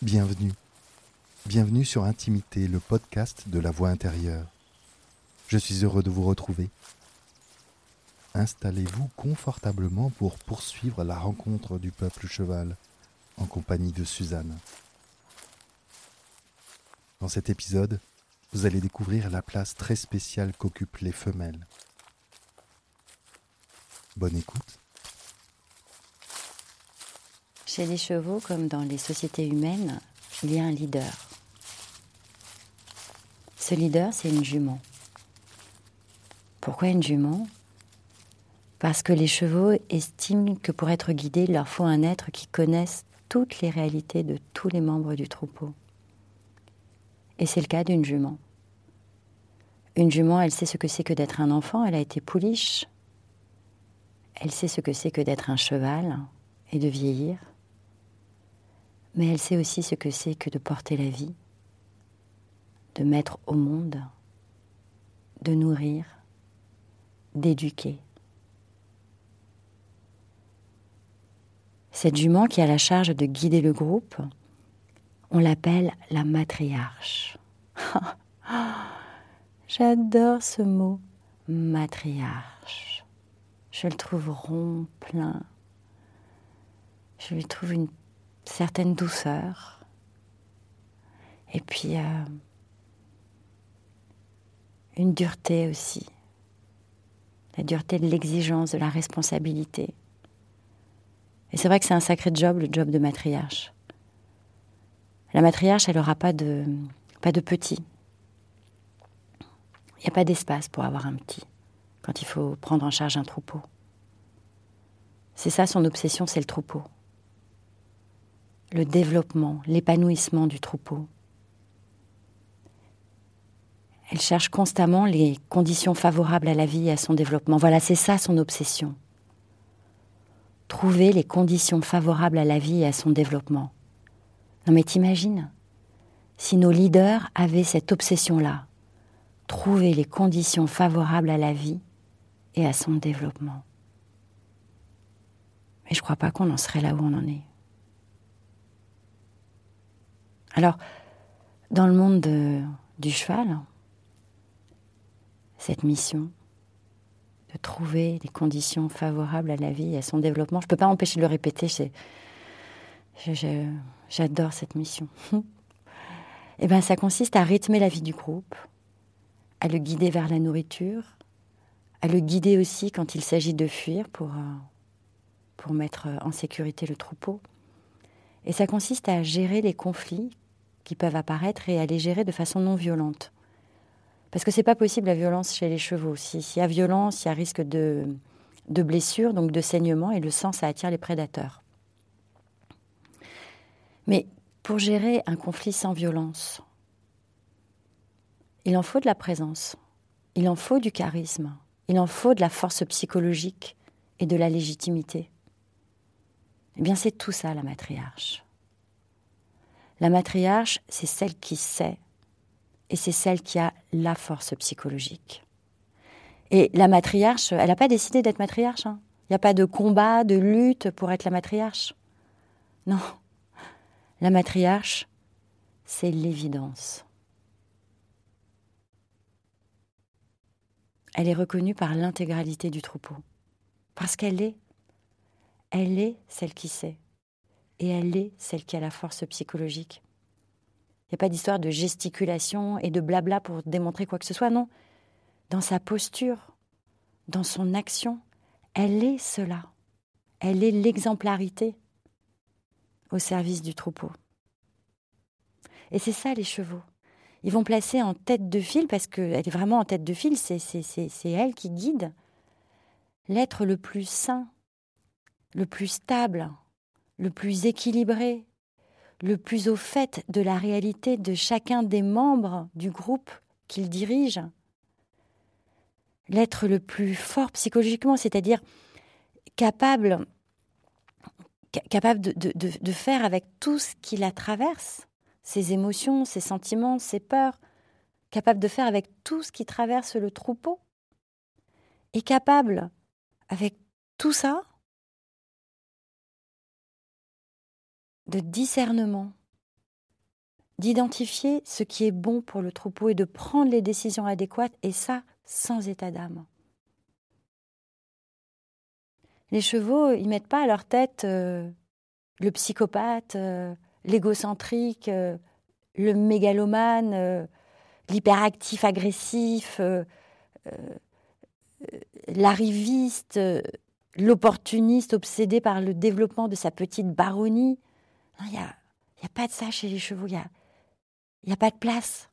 Bienvenue. Bienvenue sur Intimité, le podcast de la voix intérieure. Je suis heureux de vous retrouver. Installez-vous confortablement pour poursuivre la rencontre du peuple cheval en compagnie de Suzanne. Dans cet épisode, vous allez découvrir la place très spéciale qu'occupent les femelles. Bonne écoute. Chez les chevaux, comme dans les sociétés humaines, il y a un leader. Ce leader, c'est une jument. Pourquoi une jument? Parce que les chevaux estiment que pour être guidés, il leur faut un être qui connaisse toutes les réalités de tous les membres du troupeau. Et c'est le cas d'une jument. Une jument, elle sait ce que c'est que d'être un enfant, elle a été pouliche. Elle sait ce que c'est que d'être un cheval et de vieillir mais elle sait aussi ce que c'est que de porter la vie, de mettre au monde, de nourrir, d'éduquer. Cette jument qui a la charge de guider le groupe, on l'appelle la matriarche. J'adore ce mot, matriarche. Je le trouve rond, plein. Je lui trouve une certaine douceur. Et puis euh, une dureté aussi. La dureté de l'exigence, de la responsabilité. Et c'est vrai que c'est un sacré job, le job de matriarche. La matriarche, elle n'aura pas de, pas de petit. Il n'y a pas d'espace pour avoir un petit quand il faut prendre en charge un troupeau. C'est ça son obsession, c'est le troupeau le développement, l'épanouissement du troupeau. Elle cherche constamment les conditions favorables à la vie et à son développement. Voilà, c'est ça son obsession. Trouver les conditions favorables à la vie et à son développement. Non mais t'imagines si nos leaders avaient cette obsession-là, trouver les conditions favorables à la vie et à son développement. Mais je ne crois pas qu'on en serait là où on en est. Alors, dans le monde du cheval, cette mission de trouver des conditions favorables à la vie et à son développement, je ne peux pas empêcher de le répéter, j'adore cette mission. et eh ben, ça consiste à rythmer la vie du groupe, à le guider vers la nourriture, à le guider aussi quand il s'agit de fuir pour, euh, pour mettre en sécurité le troupeau. Et ça consiste à gérer les conflits qui peuvent apparaître et à les gérer de façon non violente. Parce que c'est pas possible la violence chez les chevaux. S'il y a violence, il y a risque de, de blessures, donc de saignement, et le sang, ça attire les prédateurs. Mais pour gérer un conflit sans violence, il en faut de la présence, il en faut du charisme, il en faut de la force psychologique et de la légitimité. Eh bien, c'est tout ça la matriarche. La matriarche, c'est celle qui sait et c'est celle qui a la force psychologique. Et la matriarche, elle n'a pas décidé d'être matriarche. Hein. Il n'y a pas de combat, de lutte pour être la matriarche. Non. La matriarche, c'est l'évidence. Elle est reconnue par l'intégralité du troupeau. Parce qu'elle est. Elle est celle qui sait et elle est celle qui a la force psychologique. Il n'y a pas d'histoire de gesticulation et de blabla pour démontrer quoi que ce soit, non. Dans sa posture, dans son action, elle est cela. Elle est l'exemplarité au service du troupeau. Et c'est ça les chevaux. Ils vont placer en tête de file, parce qu'elle est vraiment en tête de file, c'est elle qui guide l'être le plus sain, le plus stable, le plus équilibré, le plus au fait de la réalité de chacun des membres du groupe qu'il dirige, l'être le plus fort psychologiquement, c'est-à-dire capable, de, de, faire avec tout ce qui la traverse, ses émotions, ses sentiments, ses peurs, capable de faire avec tout ce qui traverse le troupeau, et capable, avec tout ça, de discernement d'identifier ce qui est bon pour le troupeau et de prendre les décisions adéquates, et ça sans état d'âme. Les chevaux, ils mettent pas à leur tête euh, le psychopathe, euh, l'égocentrique, euh, le mégalomane, l'hyperactif agressif, l'arriviste, l'opportuniste obsédé par le développement de sa petite baronnie. Il n'y a, y a, pas de ça chez les chevaux, il n'y a, y a pas de place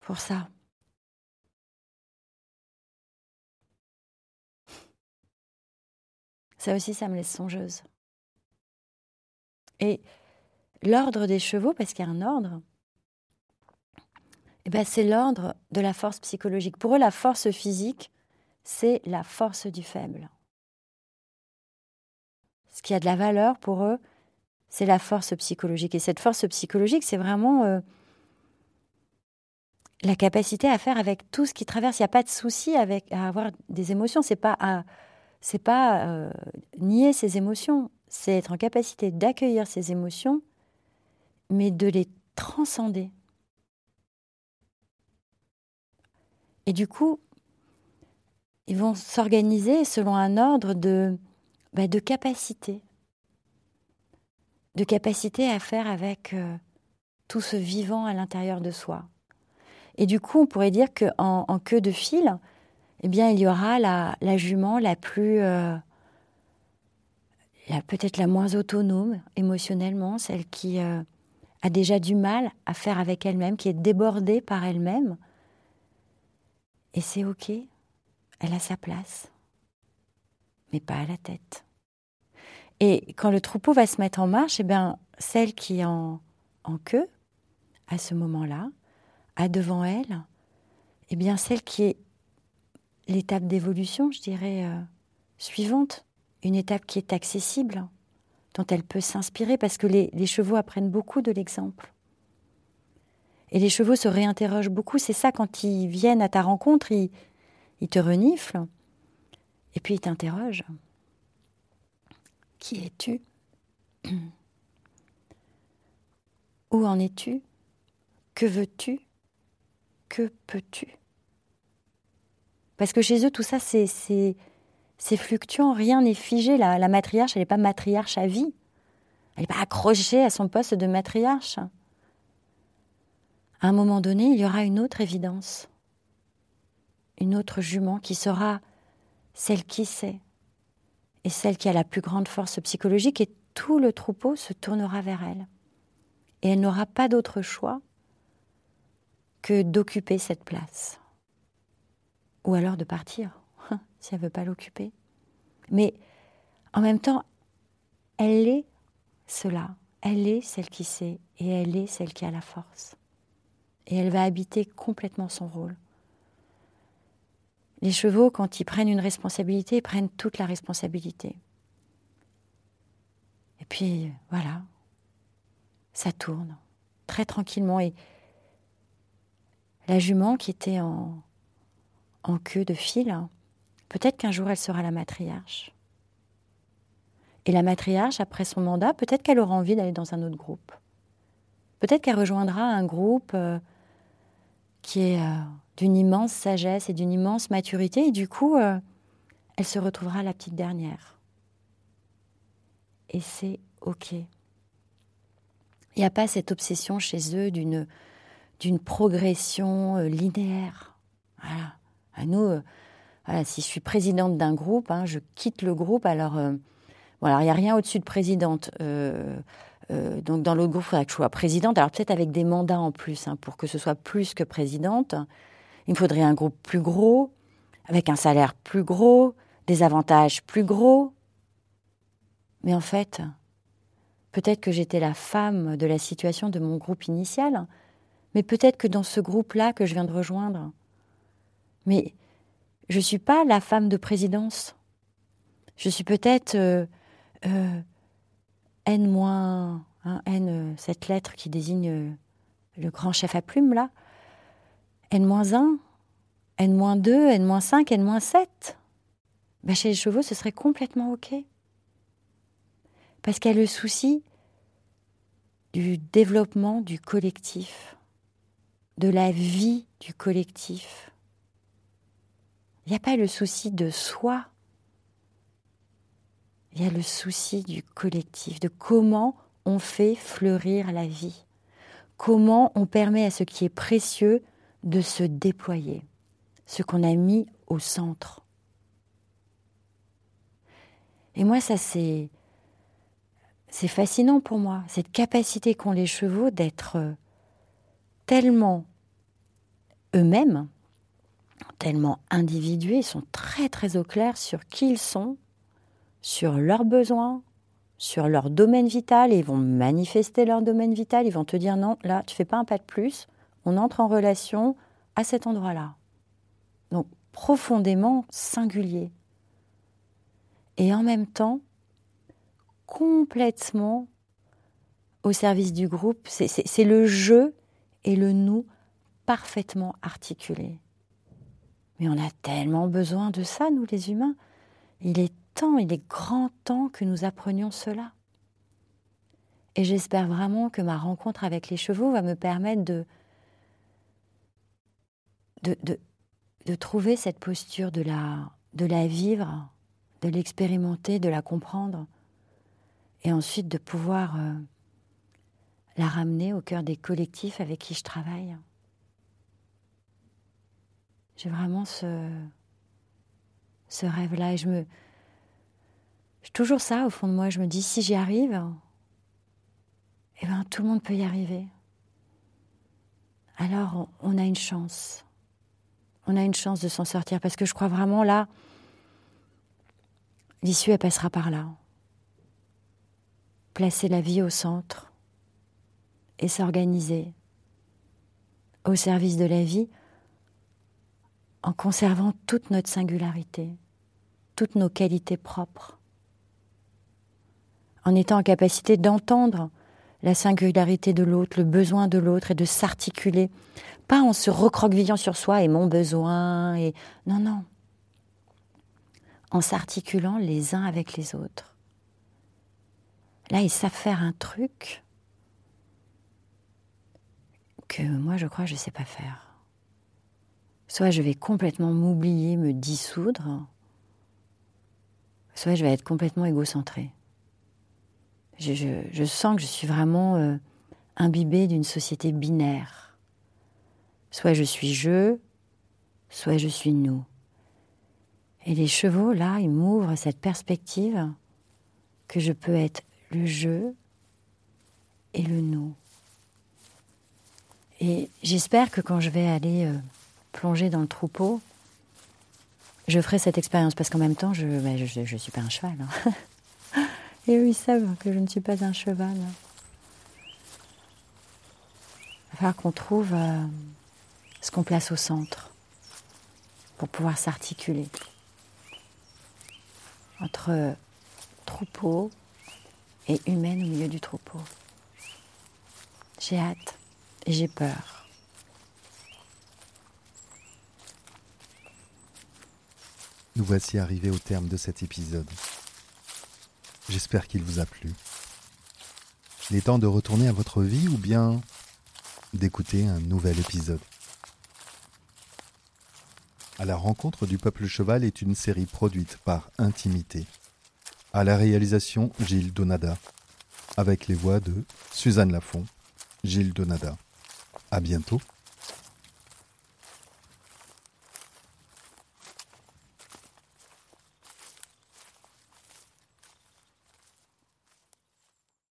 pour ça. Ça aussi, ça me laisse songeuse. Et l'ordre des chevaux, parce qu'il y a un ordre, eh ben c'est l'ordre de la force psychologique. Pour eux, la force physique, c'est la force du faible. Ce qui a de la valeur pour eux, c'est la force psychologique. Et cette force psychologique, c'est vraiment euh, la capacité à faire avec tout ce qui traverse. Il n'y a pas de souci avec à avoir des émotions. C'est pas pas euh, nier ses émotions, c'est être en capacité d'accueillir ses émotions, mais de les transcender. Et du coup, ils vont s'organiser selon un ordre de, bah, de capacité, de capacité à faire avec euh, tout ce vivant à l'intérieur de soi. Et du coup, on pourrait dire qu'en en queue de fil, eh bien, il y aura la, jument la plus, euh, peut-être la moins autonome émotionnellement, celle qui euh, a déjà du mal à faire avec elle-même, qui est débordée par elle-même. Et c'est OK, elle a sa place, mais pas à la tête. Et quand le troupeau va se mettre en marche, eh bien, celle qui est en, en queue, à ce moment-là, a devant elle, eh bien, celle qui est l'étape d'évolution, je dirais, euh, suivante, une étape qui est accessible, dont elle peut s'inspirer, parce que les, chevaux apprennent beaucoup de l'exemple. Et les chevaux se réinterrogent beaucoup. C'est ça, quand ils viennent à ta rencontre, ils, ils te reniflent, et puis ils t'interrogent. Qui es-tu? Où en es-tu? Que veux-tu? Que peux-tu? Parce que chez eux, tout ça, c'est fluctuant, rien n'est figé. La, matriarche, elle n'est pas matriarche à vie. Elle n'est pas accrochée à son poste de matriarche. À un moment donné, il y aura une autre évidence, une autre jument qui sera celle qui sait et celle qui a la plus grande force psychologique et tout le troupeau se tournera vers elle. Et elle n'aura pas d'autre choix que d'occuper cette place ou alors de partir, si elle veut pas l'occuper. Mais en même temps, elle est cela, elle est celle qui sait, et elle est celle qui a la force. Et elle va habiter complètement son rôle. Les chevaux, quand ils prennent une responsabilité, ils prennent toute la responsabilité. Et puis, voilà, ça tourne très tranquillement. Et la jument qui était en, en queue de fil, peut-être qu'un jour elle sera la matriarche. Et la matriarche, après son mandat, peut-être qu'elle aura envie d'aller dans un autre groupe. Peut-être qu'elle rejoindra un groupe euh, qui est euh, d'une immense sagesse et d'une immense maturité, et du coup, euh, elle se retrouvera la petite dernière. Et c'est OK. Il n'y a pas cette obsession chez eux d'une, d'une progression linéaire. Voilà. À nous, euh, si je suis présidente d'un groupe, hein, je quitte le groupe. Alors, euh, il n'y a rien au-dessus de présidente. Euh, donc, dans l'autre groupe, il faudrait que je sois présidente. Alors, peut-être avec des mandats en plus, hein, pour que ce soit plus que présidente. Il me faudrait un groupe plus gros, avec un salaire plus gros, des avantages plus gros. Mais en fait, peut-être que j'étais la femme de la situation de mon groupe initial, mais peut-être que dans ce groupe-là que je viens de rejoindre, mais je ne suis pas la femme de présidence. Je suis peut-être euh, euh, N-, N, euh, cette lettre qui désigne le grand chef à plume, là. N-1, N-2, N-5, N-7. Ben, chez les chevaux, ce serait complètement OK. Parce qu'il y a le souci du développement du collectif, de la vie du collectif. Il n'y a pas le souci de soi, il y a le souci du collectif, de comment on fait fleurir la vie, comment on permet à ce qui est précieux de se déployer, ce qu'on a mis au centre. Et moi, ça, c'est, c'est fascinant pour moi, cette capacité qu'ont les chevaux d'être euh, tellement eux-mêmes, tellement individués, ils sont très très au clair sur qui ils sont, sur leurs besoins, sur leur domaine vital, et ils vont manifester leur domaine vital, ils vont te dire non, là, tu fais pas un pas de plus, on entre en relation à cet endroit-là. Donc profondément singulier. Et en même temps, complètement au service du groupe. C'est le je et le nous parfaitement articulés. Mais on a tellement besoin de ça, nous les humains. Il est temps, il est grand temps que nous apprenions cela. Et j'espère vraiment que ma rencontre avec les chevaux va me permettre de, de, de, trouver cette posture, de la, de la vivre, de l'expérimenter, de la comprendre, et ensuite de pouvoir euh, la ramener au cœur des collectifs avec qui je travaille. J'ai vraiment ce, ce rêve-là et je me, j'ai toujours ça au fond de moi. Je me dis, si j'y arrive, eh ben, tout le monde peut y arriver. Alors, on a une chance. On a une chance de s'en sortir parce que je crois vraiment là, l'issue, passera par là. Placer la vie au centre et s'organiser au service de la vie en conservant toute notre singularité, toutes nos qualités propres en étant en capacité d'entendre la singularité de l'autre, le besoin de l'autre et de s'articuler, pas en se recroquevillant sur soi et mon besoin et non non, en s'articulant les uns avec les autres. Là, ils savent faire un truc que moi, je crois, je ne sais pas faire. Soit je vais complètement m'oublier, me dissoudre, soit je vais être complètement égocentré je, sens que je suis vraiment euh, imbibée d'une société binaire. Soit je suis je, soit je suis nous. Et les chevaux, là, ils m'ouvrent cette perspective que je peux être le je et le nous. Et j'espère que quand je vais aller euh, plonger dans le troupeau, je ferai cette expérience parce qu'en même temps, je ne ben, je, suis pas un cheval. Hein. Et eux, ils savent que je ne suis pas un cheval. Il va falloir qu'on trouve euh, ce qu'on place au centre pour pouvoir s'articuler entre troupeau et humaine au milieu du troupeau. J'ai hâte et j'ai peur. Nous voici arrivés au terme de cet épisode. J'espère qu'il vous a plu. Il est temps de retourner à votre vie ou bien d'écouter un nouvel épisode. À la rencontre du peuple cheval est une série produite par Intimité. À la réalisation, Gilles Donada. Avec les voix de Suzanne Lafont, Gilles Donada. À bientôt.